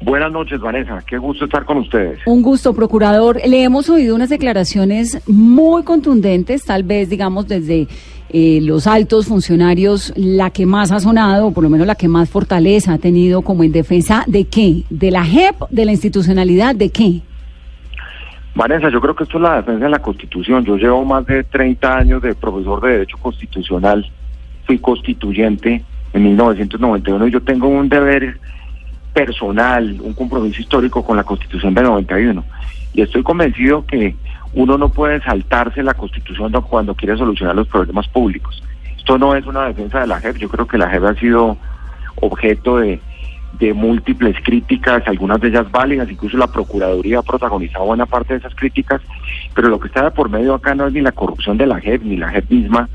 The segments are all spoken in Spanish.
Buenas noches, Vanessa. Qué gusto estar con ustedes. Un gusto, procurador. Le hemos oído unas declaraciones muy contundentes, tal vez, digamos, desde eh, los altos funcionarios, la que más ha sonado, o por lo menos la que más fortaleza ha tenido como en defensa de qué? ¿De la JEP? ¿De la institucionalidad? ¿De qué? Vanessa, yo creo que esto es la defensa de la Constitución. Yo llevo más de 30 años de profesor de Derecho Constitucional. Fui constituyente en 1991 y yo tengo un deber personal, un compromiso histórico con la Constitución de 91. Y estoy convencido que uno no puede saltarse la Constitución cuando quiere solucionar los problemas públicos. Esto no es una defensa de la JEP, yo creo que la JEP ha sido objeto de, de múltiples críticas, algunas de ellas válidas, incluso la Procuraduría ha protagonizado buena parte de esas críticas, pero lo que está de por medio acá no es ni la corrupción de la JEP, ni la JEP misma,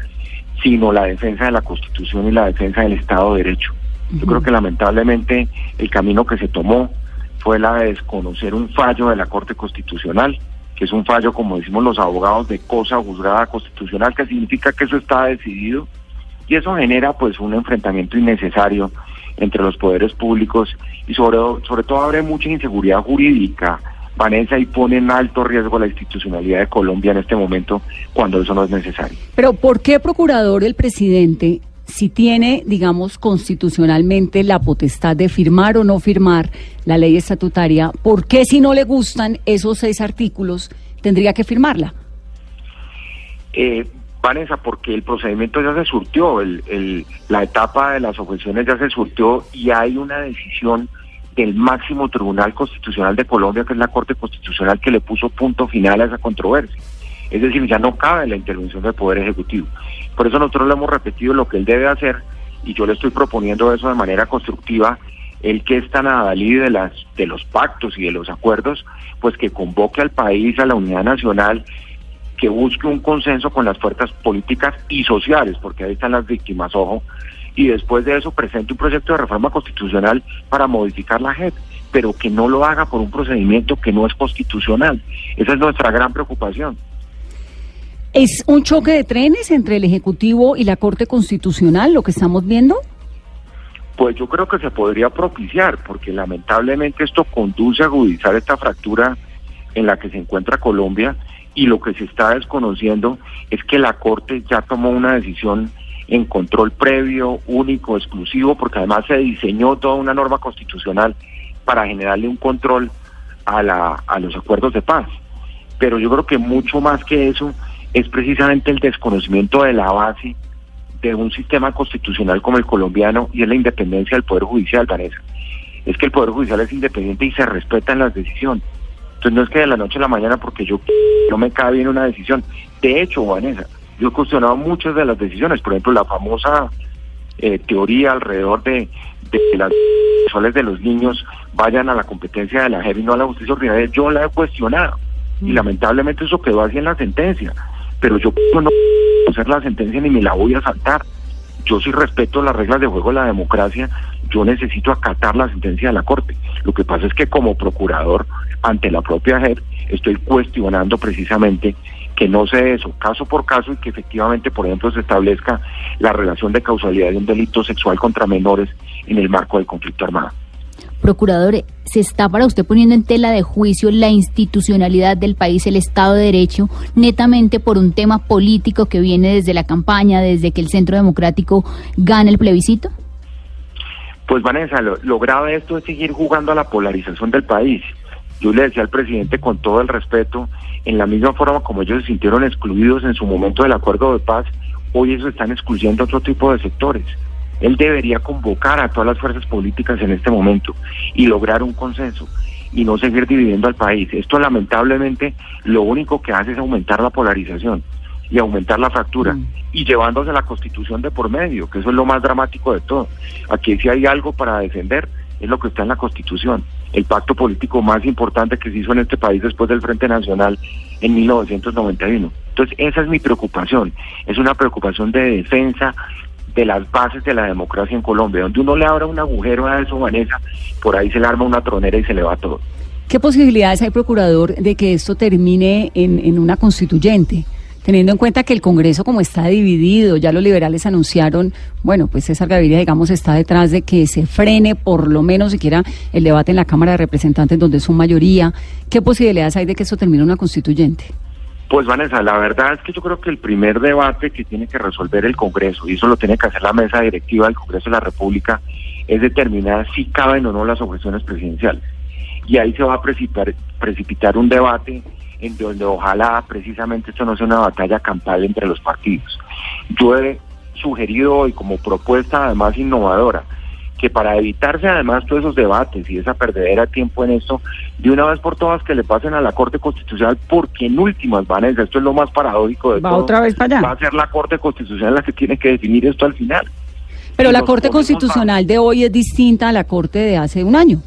sino la defensa de la Constitución y la defensa del Estado de Derecho. Yo creo que lamentablemente el camino que se tomó fue la de desconocer un fallo de la Corte Constitucional, que es un fallo, como decimos los abogados, de cosa juzgada constitucional, que significa que eso está decidido, y eso genera pues un enfrentamiento innecesario entre los poderes públicos y sobre, sobre todo abre mucha inseguridad jurídica, Vanessa, y pone en alto riesgo la institucionalidad de Colombia en este momento cuando eso no es necesario. Pero ¿por qué, procurador, el presidente si tiene, digamos, constitucionalmente la potestad de firmar o no firmar la ley estatutaria, ¿por qué si no le gustan esos seis artículos tendría que firmarla? Eh, Vanessa, porque el procedimiento ya se surtió, el, el, la etapa de las objeciones ya se surtió y hay una decisión del máximo Tribunal Constitucional de Colombia, que es la Corte Constitucional, que le puso punto final a esa controversia. Es decir, ya no cabe la intervención del Poder Ejecutivo. Por eso nosotros le hemos repetido lo que él debe hacer y yo le estoy proponiendo eso de manera constructiva, el que es tan adalid de, las, de los pactos y de los acuerdos, pues que convoque al país a la unidad nacional, que busque un consenso con las fuerzas políticas y sociales, porque ahí están las víctimas, ojo, y después de eso presente un proyecto de reforma constitucional para modificar la JEP, pero que no lo haga por un procedimiento que no es constitucional. Esa es nuestra gran preocupación. ¿Es un choque de trenes entre el Ejecutivo y la Corte Constitucional lo que estamos viendo? Pues yo creo que se podría propiciar, porque lamentablemente esto conduce a agudizar esta fractura en la que se encuentra Colombia y lo que se está desconociendo es que la Corte ya tomó una decisión en control previo, único, exclusivo, porque además se diseñó toda una norma constitucional para generarle un control a, la, a los acuerdos de paz. Pero yo creo que mucho más que eso es precisamente el desconocimiento de la base de un sistema constitucional como el colombiano y es la independencia del Poder Judicial, Vanessa. Es que el Poder Judicial es independiente y se respetan las decisiones. Entonces no es que de la noche a la mañana porque yo no me cabe bien una decisión. De hecho, Vanessa, yo he cuestionado muchas de las decisiones, por ejemplo, la famosa eh, teoría alrededor de, de que las sexuales de los niños vayan a la competencia de la JEP y no a la justicia ordinaria, yo la he cuestionado. Y lamentablemente eso quedó así en la sentencia pero yo no hacer la sentencia ni me la voy a saltar. Yo sí respeto las reglas de juego de la democracia, yo necesito acatar la sentencia de la Corte. Lo que pasa es que como procurador ante la propia JEP estoy cuestionando precisamente que no sea eso, caso por caso, y que efectivamente, por ejemplo, se establezca la relación de causalidad de un delito sexual contra menores en el marco del conflicto armado. Procurador, ¿se está para usted poniendo en tela de juicio la institucionalidad del país, el Estado de Derecho, netamente por un tema político que viene desde la campaña, desde que el Centro Democrático gana el plebiscito? Pues Vanessa, lo, grave de esto es seguir jugando a la polarización del país. Yo le decía al presidente con todo el respeto, en la misma forma como ellos se sintieron excluidos en su momento del acuerdo de paz, hoy ellos están excluyendo a otro tipo de sectores. Él debería convocar a todas las fuerzas políticas en este momento y lograr un consenso y no seguir dividiendo al país. Esto lamentablemente lo único que hace es aumentar la polarización. y aumentar la fractura Mm. y llevándose la constitución de por medio, que eso es lo más dramático de todo. Aquí si hay algo para defender es lo que está en la constitución, el pacto político más importante que se hizo en este país después del Frente Nacional en 1991. Entonces esa es mi preocupación, es una preocupación de defensa de las bases de la democracia en Colombia, donde uno le abra un agujero a eso, Vanessa, por ahí se le arma una tronera y se le va todo. ¿Qué posibilidades hay, procurador, de que esto termine en, en una constituyente? Teniendo en cuenta que el Congreso, como está dividido, ya los liberales anunciaron, bueno, pues César Gaviria, digamos, está detrás de que se frene por lo menos siquiera el debate en la Cámara de Representantes, donde es su mayoría. ¿Qué posibilidades hay de que esto termine en una constituyente? Pues Vanessa, la verdad es que yo creo que el primer debate que tiene que resolver el Congreso, y eso lo tiene que hacer la mesa directiva del Congreso de la República, es determinar si caben o no las objeciones presidenciales. Y ahí se va a precipitar, un debate en donde ojalá precisamente esto no sea una batalla campal entre los partidos. Yo he sugerido hoy como propuesta además innovadora que para evitarse además todos esos debates y esa perdedera de tiempo en esto, de una vez por todas que le pasen a la Corte Constitucional, porque en últimas, Vanessa, esto es lo más paradójico de ¿Va todo. otra vez para allá? Va a ser la Corte Constitucional la que tiene que definir esto al final. Pero Y la Corte Constitucional de hoy es distinta a la Corte de hace un año.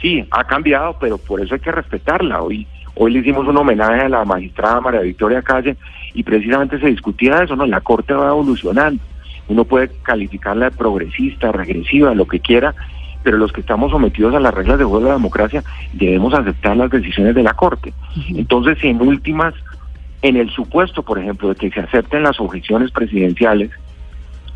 Sí, ha cambiado, pero por eso hay que respetarla. Hoy, hoy le hicimos un homenaje a la magistrada María Victoria Calle y precisamente se discutía eso, ¿no? La Corte va evolucionando. Uno puede calificarla de progresista, regresiva, lo que quiera, pero los que estamos sometidos a las reglas de juego de la democracia debemos aceptar las decisiones de la Corte. Entonces, en últimas, en el supuesto, por ejemplo, de que se acepten las objeciones presidenciales,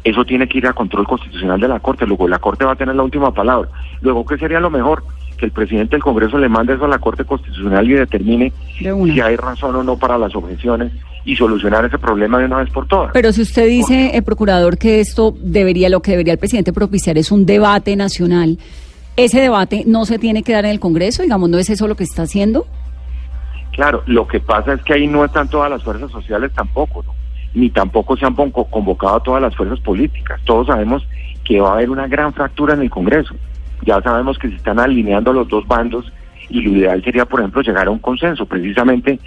eso tiene que ir a control constitucional de la Corte. Luego la Corte va a tener la última palabra. Luego, ¿qué sería lo mejor? Que el presidente del Congreso le mande eso a la Corte Constitucional y determine De si hay razón o no para las objeciones y solucionar ese problema de una vez por todas. Pero si usted dice, el procurador, que esto debería, lo que debería el presidente propiciar es un debate nacional, ese debate no se tiene que dar en el Congreso, digamos, ¿no es eso lo que está haciendo? Claro, lo que pasa es que ahí no están todas las fuerzas sociales tampoco, ¿no? ni tampoco se han convocado a todas las fuerzas políticas. Todos sabemos que va a haber una gran fractura en el Congreso. Ya sabemos que se están alineando los dos bandos y lo ideal sería, por ejemplo, llegar a un consenso, precisamente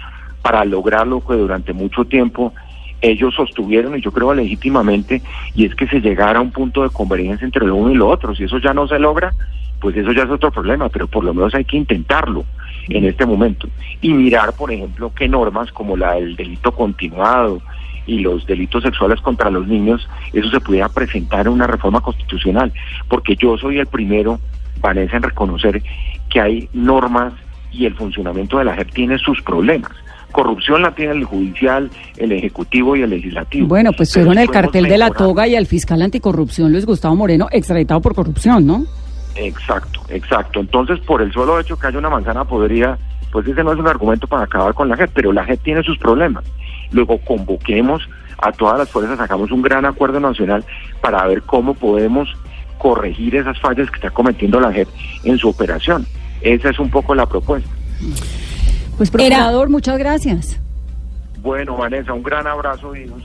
para lograr lo que durante mucho tiempo ellos sostuvieron, y yo creo legítimamente, y es que se llegara a un punto de convergencia entre lo uno y lo otro. Si eso ya no se logra, pues eso ya es otro problema, pero por lo menos hay que intentarlo en este momento y mirar, por ejemplo, qué normas como la del delito continuado y los delitos sexuales contra los niños, eso se pudiera presentar en una reforma constitucional, porque yo soy el primero, Vanessa, en reconocer que hay normas y el funcionamiento de la JEP tiene sus problemas. Corrupción la tiene el judicial, el ejecutivo y el legislativo. Bueno, pues fueron el cartel de la toga y al fiscal anticorrupción Luis Gustavo Moreno, extraditado por corrupción, ¿no? Exacto, exacto. Entonces, por el solo hecho que haya una manzana podrida, pues ese no es un argumento para acabar con la JEP, pero la JEP tiene sus problemas. Luego convoquemos a todas las fuerzas, sacamos un gran acuerdo nacional para ver cómo podemos corregir esas fallas que está cometiendo la JEP en su operación. Esa es un poco la propuesta. Pues procurador, muchas gracias. Bueno, Vanessa, un gran abrazo y un